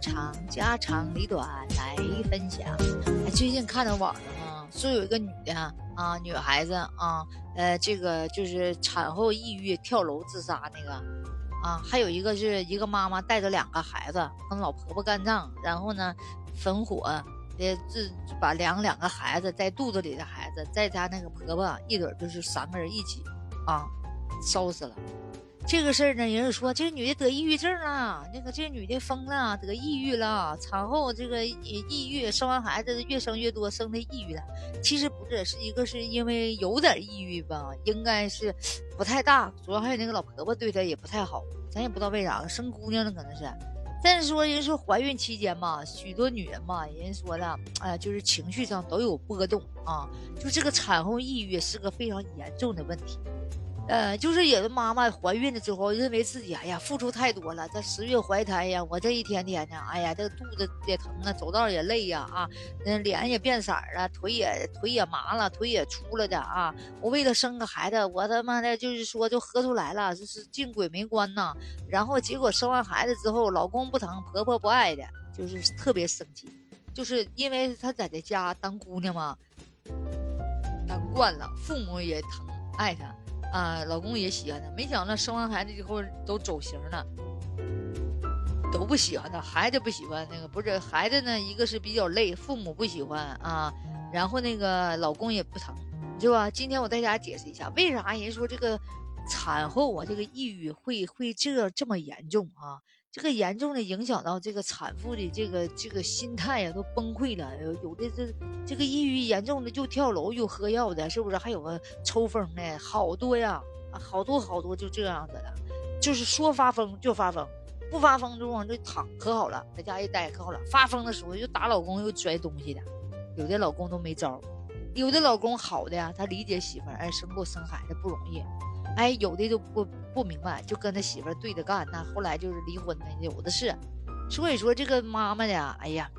长，家长里短来分享。最近看到网上啊，说有一个女的啊，女孩子啊，呃，这个就是产后抑郁跳楼自杀那个啊，还有一个是一个妈妈带着两个孩子跟老婆婆干仗，然后呢，焚火，呃，这把两两个孩子在肚子里的孩子，在家那个婆婆一准就是三个人一起啊，烧死了。这个事儿呢，人家说这个女的得抑郁症了，那个这个女的疯了，得抑郁了，产后这个抑郁，生完孩子越生越多，生的抑郁了。其实不是，是一个是因为有点抑郁吧，应该是不太大，主要还有那个老婆婆对她也不太好，咱也不知道为啥，生姑娘了可能是。但是说人说怀孕期间嘛，许多女人嘛，人说的，哎，就是情绪上都有波动啊，就这个产后抑郁是个非常严重的问题。呃，就是有的妈妈怀孕了之后，认为自己哎呀付出太多了，这十月怀胎呀，我这一天天的，哎呀，这肚子也疼啊，走道也累呀，啊，嗯，脸也变色了，腿也腿也麻了，腿也粗了的啊。我为了生个孩子，我他妈的就是说就喝出来了，就是进鬼门关呐。然后结果生完孩子之后，老公不疼，婆婆不爱的，就是特别生气，就是因为她在这家当姑娘嘛，当惯了，父母也疼爱她。啊，老公也喜欢她，没想到生完孩子以后都走形了，都不喜欢她，孩子不喜欢那个，不是孩子呢，一个是比较累，父母不喜欢啊，然后那个老公也不疼，是吧？今天我带大家解释一下，为啥人说这个产后啊，这个抑郁会会这这么严重啊？这个严重的影响到这个产妇的这个这个心态呀，都崩溃了。有的这这个抑郁严重的就跳楼，又喝药的，是不是？还有个抽风的，好多呀，好多好多就这样子的，就是说发疯就发疯，不发疯就往这躺可好了，在家一待可好了。发疯的时候又打老公又摔东西的，有的老公都没招，有的老公好的呀，他理解媳妇儿，哎，生过生孩子不容易。哎，有的都不不明白，就跟他媳妇对着干。那后来就是离婚的，有的是。所以说这个妈妈呀，哎呀，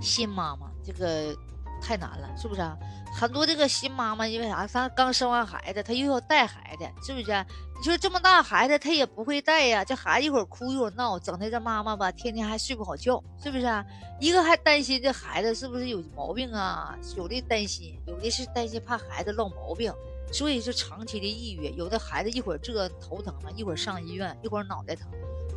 新妈妈这个太难了，是不是啊？很多这个新妈妈因为啥？她刚生完孩子，她又要带孩子，是不是？你说这么大孩子，她也不会带呀。这孩子一会儿哭一会儿闹，整的这妈妈吧，天天还睡不好觉，是不是啊？一个还担心这孩子是不是有毛病啊？有的担心，有的是担心怕孩子落毛病。所以是长期的抑郁，有的孩子一会儿这头疼了，一会儿上医院，一会儿脑袋疼，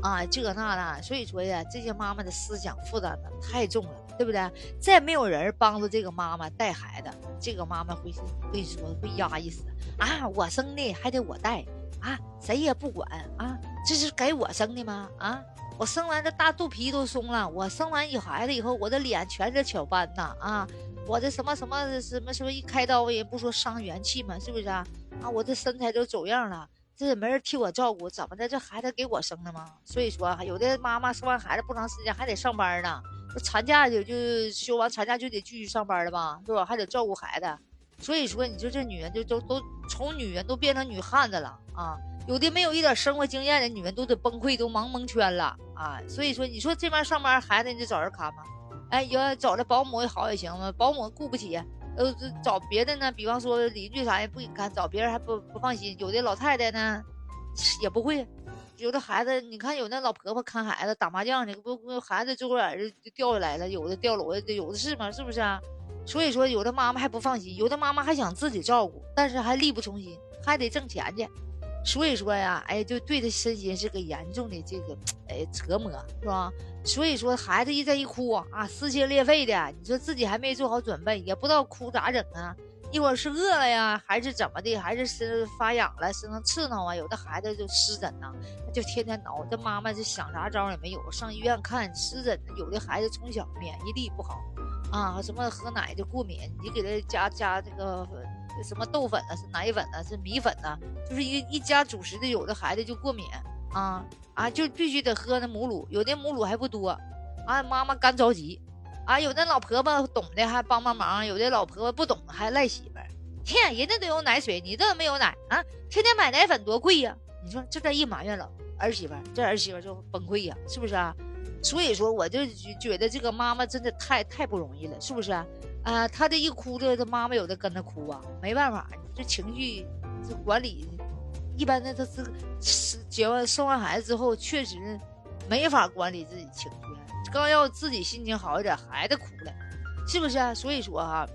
啊，这那的。所以说呀，这些妈妈的思想负担呢太重了，对不对？再没有人帮助这个妈妈带孩子，这个妈妈会会说会压抑死啊！我生的还得我带啊，谁也不管啊，这是给我生的吗？啊，我生完这大肚皮都松了，我生完有孩子以后，我的脸全是雀斑呐啊！我这什么什么什么什么一开刀也不说伤元气吗？是不是啊？啊，我这身材都走样了，这也没人替我照顾，怎么的？这孩子给我生的吗？所以说，有的妈妈生完孩子不长时间还得上班呢，这产假就就休完产假就得继续上班了吧，是吧？还得照顾孩子，所以说，你说这女人就都都从女人都变成女汉子了啊！有的没有一点生活经验的女人都得崩溃，都忙蒙圈了啊！所以说，你说这边上班，孩子你得找人看吗？哎，要找的保姆也好也行吗？保姆雇不起，呃，找别的呢？比方说邻居啥也不给看，找别人还不不放心。有的老太太呢，也不会。有的孩子，你看有那老婆婆看孩子打麻将呢，不不，孩子坐眼就就掉下来了。有的掉楼的，有的是嘛？是不是啊？所以说，有的妈妈还不放心，有的妈妈还想自己照顾，但是还力不从心，还得挣钱去。所以说呀，哎，就对他身心是个严重的这个，哎，折磨，是吧？所以说孩子一再一哭啊，撕心裂肺的，你说自己还没做好准备，也不知道哭咋整啊？一会儿是饿了呀，还是怎么的？还是身发痒了，身上刺挠啊？有的孩子就湿疹呐，就天天挠。这妈妈就想啥招也没有，上医院看湿疹。有的孩子从小免疫力不好啊，什么喝奶就过敏，你给他加加这个。什么豆粉呢？是奶粉呢？是米粉呢？就是一一家主食的，有的孩子就过敏啊啊，就必须得喝那母乳，有的母乳还不多啊，妈妈干着急啊，有的老婆婆懂的还帮帮忙，有的老婆婆不懂还赖媳妇儿，天，人家都有奶水，你这没有奶啊？天天买奶粉多贵呀！你说这这一埋怨了儿媳妇，这儿媳妇就崩溃呀，是不是啊？所以说，我就觉得这个妈妈真的太太不容易了，是不是啊？啊，他这一哭着，他妈妈有的跟着哭啊，没办法，这情绪这管理，一般的他是是结完生完孩子之后，确实没法管理自己情绪，刚要自己心情好一点，孩子哭了，是不是啊？所以说哈，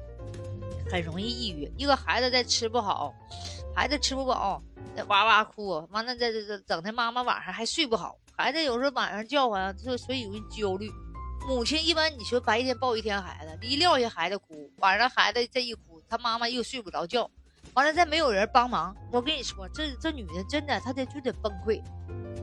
很容易抑郁。一个孩子在吃不好，孩子吃不饱，哇哇哭，完了再这这整的妈妈晚上还睡不好，孩子有时候晚上叫唤，就所以容易焦虑。母亲一般你说白天抱一天孩子，一撂下孩子哭，晚上孩子这一哭，他妈妈又睡不着觉，完了再没有人帮忙，我跟你说，这这女的真的她得就得崩溃。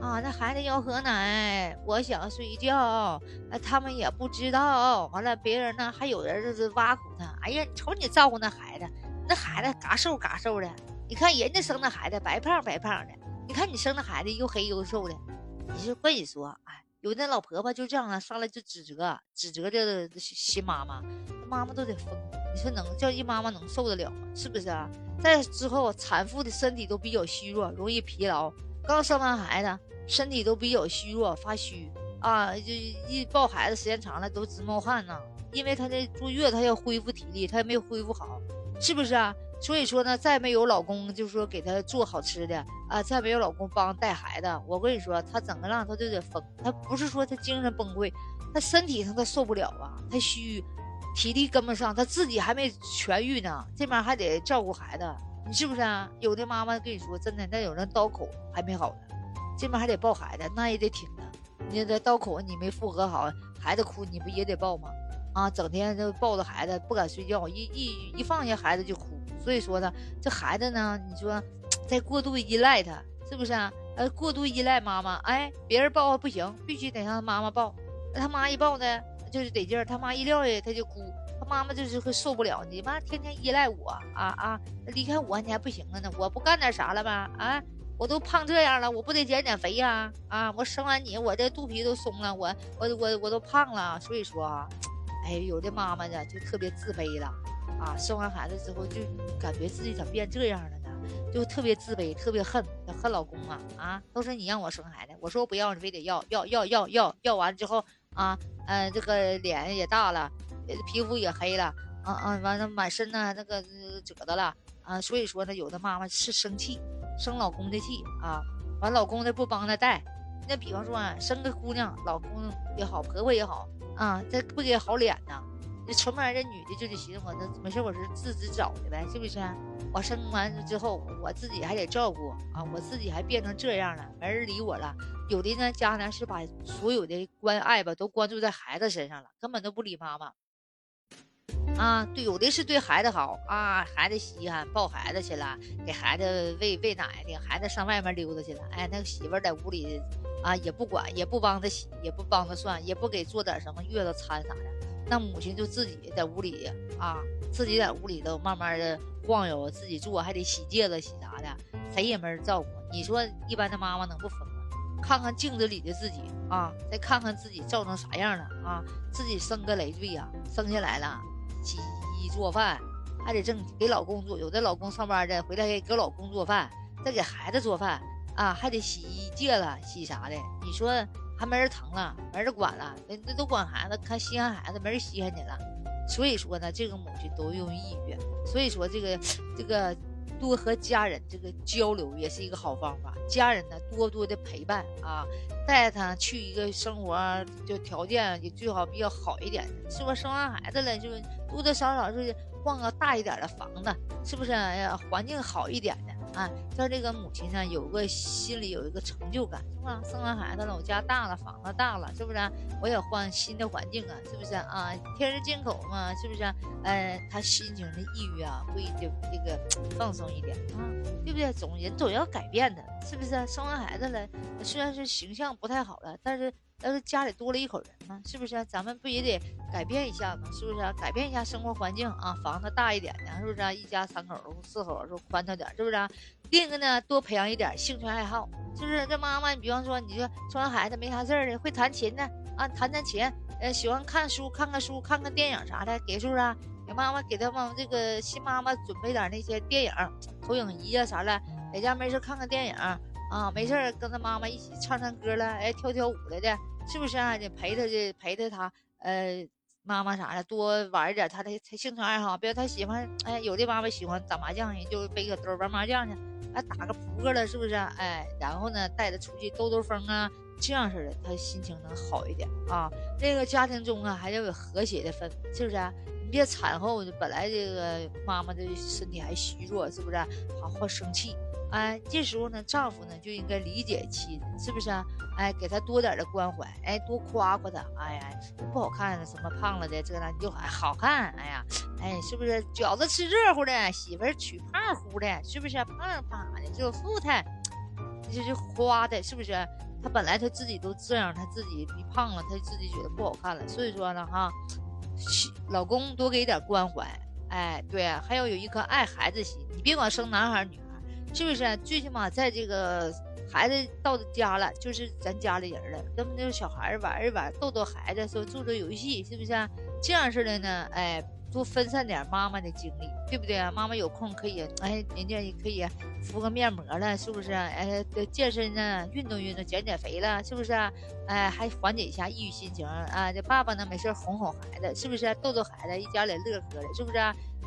啊，那孩子要喝奶，我想睡觉，那他们也不知道。完了，别人呢还有人就是挖苦他。哎呀，你瞅你照顾那孩子，那孩子嘎瘦嘎瘦的。你看人家生的孩子白胖白胖的，你看你生的孩子又黑又瘦的。你就跟你说，哎，有那老婆婆就这样啊，上来就指责指责这新妈妈，妈妈都得疯。你说能叫一妈妈能受得了吗？是不是啊？再之后，产妇的身体都比较虚弱，容易疲劳。刚生完孩子。身体都比较虚弱，发虚啊，就一抱孩子时间长了都直冒汗呢。因为她这坐月，她要恢复体力，她也没恢复好，是不是啊？所以说呢，再没有老公，就是说给她做好吃的啊，再没有老公帮带孩子，我跟你说，她整个浪她就得疯。她不是说她精神崩溃，她身体上她受不了啊，她虚，体力跟不上，她自己还没痊愈呢，这边还得照顾孩子，你是不是啊？有的妈妈跟你说，真的，那有人刀口还没好呢。这边还得抱孩子，那也得挺着！你这刀口你没复合好，孩子哭你不也得抱吗？啊，整天就抱着孩子不敢睡觉，一一一放下孩子就哭。所以说呢，这孩子呢，你说在过度依赖他，是不是啊？呃，过度依赖妈妈，哎，别人抱不行，必须得让他妈妈抱。他妈一抱呢，就是得劲儿；他妈一撂下，他就哭。他妈妈就是会受不了，你妈天天依赖我啊啊！离开我你还不行了呢，我不干点啥了吧？啊？我都胖这样了，我不得减减肥呀！啊，我生完你，我这肚皮都松了，我我我我都胖了。所以说啊，哎，有的妈妈呢就特别自卑了，啊，生完孩子之后就感觉自己咋变这样了呢？就特别自卑，特别恨，恨老公啊！啊，都是你让我生孩子，我说不要，你非得要，要要要要要完之后啊，嗯，这个脸也大了，皮肤也黑了，啊啊，完了满身呢那个褶子了，啊，所以说呢，有的妈妈是生气。生老公的气啊，完老公的不帮她带，那比方说啊，生个姑娘，老公也好，婆婆也好啊，这不给好脸呢。那出门这女的就得寻思我，那没事，我是自己找的呗，是不是？我生完之后，我自己还得照顾啊，我自己还变成这样了，没人理我了。有的呢，家呢是把所有的关爱吧都关注在孩子身上了，根本都不理妈妈。啊，对，有的是对孩子好啊，孩子稀罕，抱孩子去了，给孩子喂喂奶，领孩子上外面溜达去了。哎，那个媳妇在屋里啊，也不管，也不帮他洗，也不帮他涮，也不给做点什么月子餐啥的。那母亲就自己在屋里啊，自己在屋里头慢慢的晃悠，自己做，还得洗戒子、洗啥的，谁也没人照顾。你说一般的妈妈能不疯吗？看看镜子里的自己啊，再看看自己照成啥样了啊，自己生个累赘呀，生下来了。洗衣做饭，还得挣给老公做。有的老公上班的，回来给给老公做饭，再给孩子做饭啊，还得洗衣、戒了、洗啥的。你说还没人疼了，没人管了，那那都管孩子，看稀罕孩子，没人稀罕你了。所以说呢，这个母亲都容易抑郁。所以说这个这个多和家人这个交流也是一个好方法。家人呢多多的陪伴啊。带他去一个生活就条件也最好比较好一点的，是不是？生完孩子了，就多多少少是换个大一点的房子，是不是？环境好一点的啊，在这个母亲呢有个心里有一个成就感，是吧？生完孩子了，我家大了，房子大了，是不是？我也换新的环境啊，是不是啊？天人进口嘛，是不是？呃，他心情的抑郁啊，会就这个放松一点啊，对不对？总人总要改变的，是不是？生完孩子了，虽然是形象。不太好了，但是但是家里多了一口人呢，是不是？咱们不也得改变一下吗？是不是？改变一下生活环境啊，房子大一点的，是不是？一家三口四口说宽敞点，是不是？另一个呢，多培养一点兴趣爱好，是不是？这妈妈，你比方说，你说生完孩子没啥事儿的，会弹琴的啊，弹弹琴，呃，喜欢看书，看看书，看看电影啥的，给是不是？给妈妈给他们这个新妈妈准备点那些电影投影仪啊啥的，在家没事看看电影。啊，没事，跟他妈妈一起唱唱歌了，哎，跳跳舞了的，是不是啊？你陪他去，陪着他，呃，妈妈啥的，多玩一点他的他兴趣爱好，比如他喜欢，哎，有的妈妈喜欢打麻将，人就背个兜玩麻将去，哎，打个扑克了，是不是？哎，然后呢，带他出去兜兜风啊，这样式的，他心情能好一点啊。那个家庭中啊，还要有和谐的氛围，是不是啊？你别产后本来这个妈妈的身体还虚弱，是不是？好好生气。哎，这时候呢，丈夫呢就应该理解妻子，是不是啊？哎，给她多点的关怀，哎，多夸夸她。哎呀，不好看什么胖了的这那，你就哎好看。哎呀，哎，是不是饺子吃热乎的，媳妇儿娶胖乎的，是不是胖胖的就富态，就是花的，是不是？她本来她自己都这样，她自己一胖了，她自己觉得不好看了。所以说呢，哈，老公多给点关怀，哎，对，还要有一颗爱孩子心。你别管生男孩女。是不是？最起码在这个孩子到家了，就是咱家里人了，跟那个小孩玩一玩，逗逗孩子，说做做游戏，是不是？这样式的呢？哎。多分散点妈妈的精力，对不对啊？妈妈有空可以，哎，人家也可以敷个面膜了，是不是？哎，健身呢，运动运动，减减肥了，是不是？哎，还缓解一下抑郁心情啊。这爸爸呢，没事哄哄孩子，是不是？逗逗孩子，一家里乐呵的，是不是？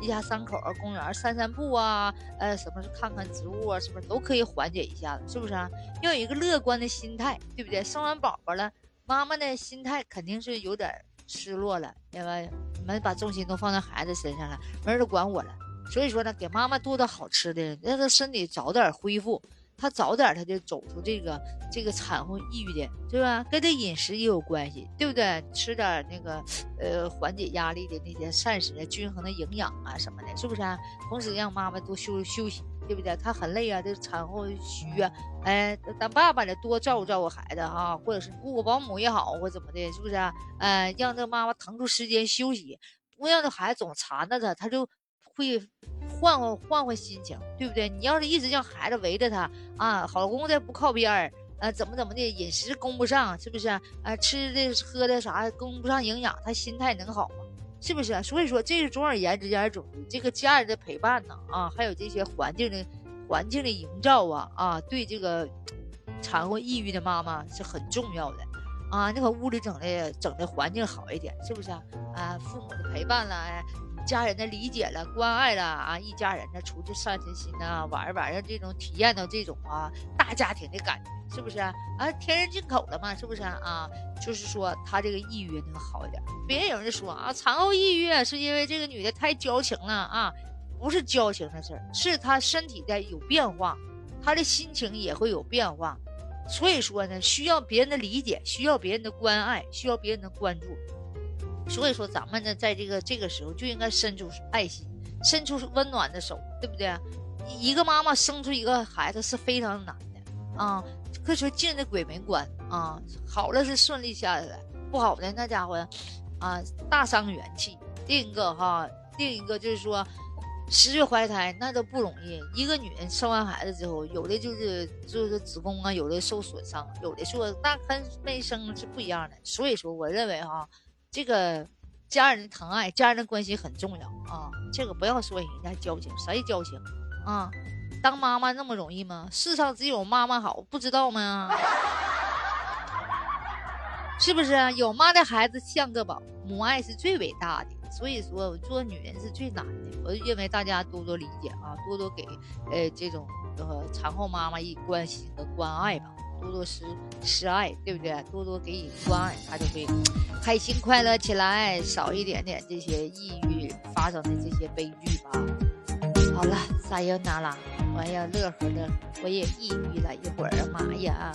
一家三口公园散散步啊，呃，什么是看看植物啊，是不是都可以缓解一下子？是不是？要有一个乐观的心态，对不对？生完宝宝了，妈妈的心态肯定是有点。失落了，因为你们把重心都放在孩子身上了，没人管我了。所以说呢，给妈妈多点好吃的，让她身体早点恢复，她早点她就走出这个这个产后抑郁的，对吧？跟这饮食也有关系，对不对？吃点那个呃缓解压力的那些膳食、均衡的营养啊什么的，是不是？同时让妈妈多休休息。对不对？她很累啊，这产后虚啊，哎，咱爸爸呢多照顾照顾孩子哈，或者是雇个保姆也好，或怎么的，是不是？哎，让这妈妈腾出时间休息，不让这孩子总缠着他，他就会换换换换心情，对不对？你要是一直让孩子围着他啊，老公再不靠边儿，呃，怎么怎么的，饮食供不上，是不是？啊，吃的喝的啥供不上营养，他心态能好吗？是不是？所以说，这是总而言之，言而总之，这个家人的陪伴呢，啊，还有这些环境的环境的营造啊，啊，对这个产后抑郁的妈妈是很重要的，啊，你把屋里整的整的环境好一点，是不是啊？啊，父母的陪伴了，哎，家人的理解了，关爱了，啊，一家人呢出去散散心呐，玩一玩，啊这种体验到这种啊大家庭的感觉。是不是啊？啊天然进口的嘛，是不是啊？就是说他这个抑郁能好一点。别有人说啊，产后抑郁是因为这个女的太矫情了啊，不是矫情的事儿，是她身体在有变化，她的心情也会有变化。所以说呢，需要别人的理解，需要别人的关爱，需要别人的关注。所以说咱们呢，在这个这个时候就应该伸出爱心，伸出温暖的手，对不对？一个妈妈生出一个孩子是非常难的啊。可以说进的鬼门关啊，好了是顺利下来了，不好的那家伙，啊，大伤元气。另一个哈，另一个就是说，十月怀胎那都不容易。一个女人生完孩子之后，有的就是就是子宫啊，有的受损伤，有的说那跟没生是不一样的。所以说，我认为哈，这个家人的疼爱、家人的关心很重要啊。这个不要说人家矫情，谁矫情啊？当妈妈那么容易吗？世上只有妈妈好，不知道吗？是不是？有妈的孩子像个宝，母爱是最伟大的。所以说，做女人是最难的。我认为大家多多理解啊，多多给呃这种呃产后妈妈一关心和关爱吧，多多施施爱，对不对？多多给予关爱，他就会开心快乐起来，少一点点这些抑郁发生的这些悲剧吧。好了，撒由那拉。我要乐呵乐呵，我也抑郁了一会儿，妈呀！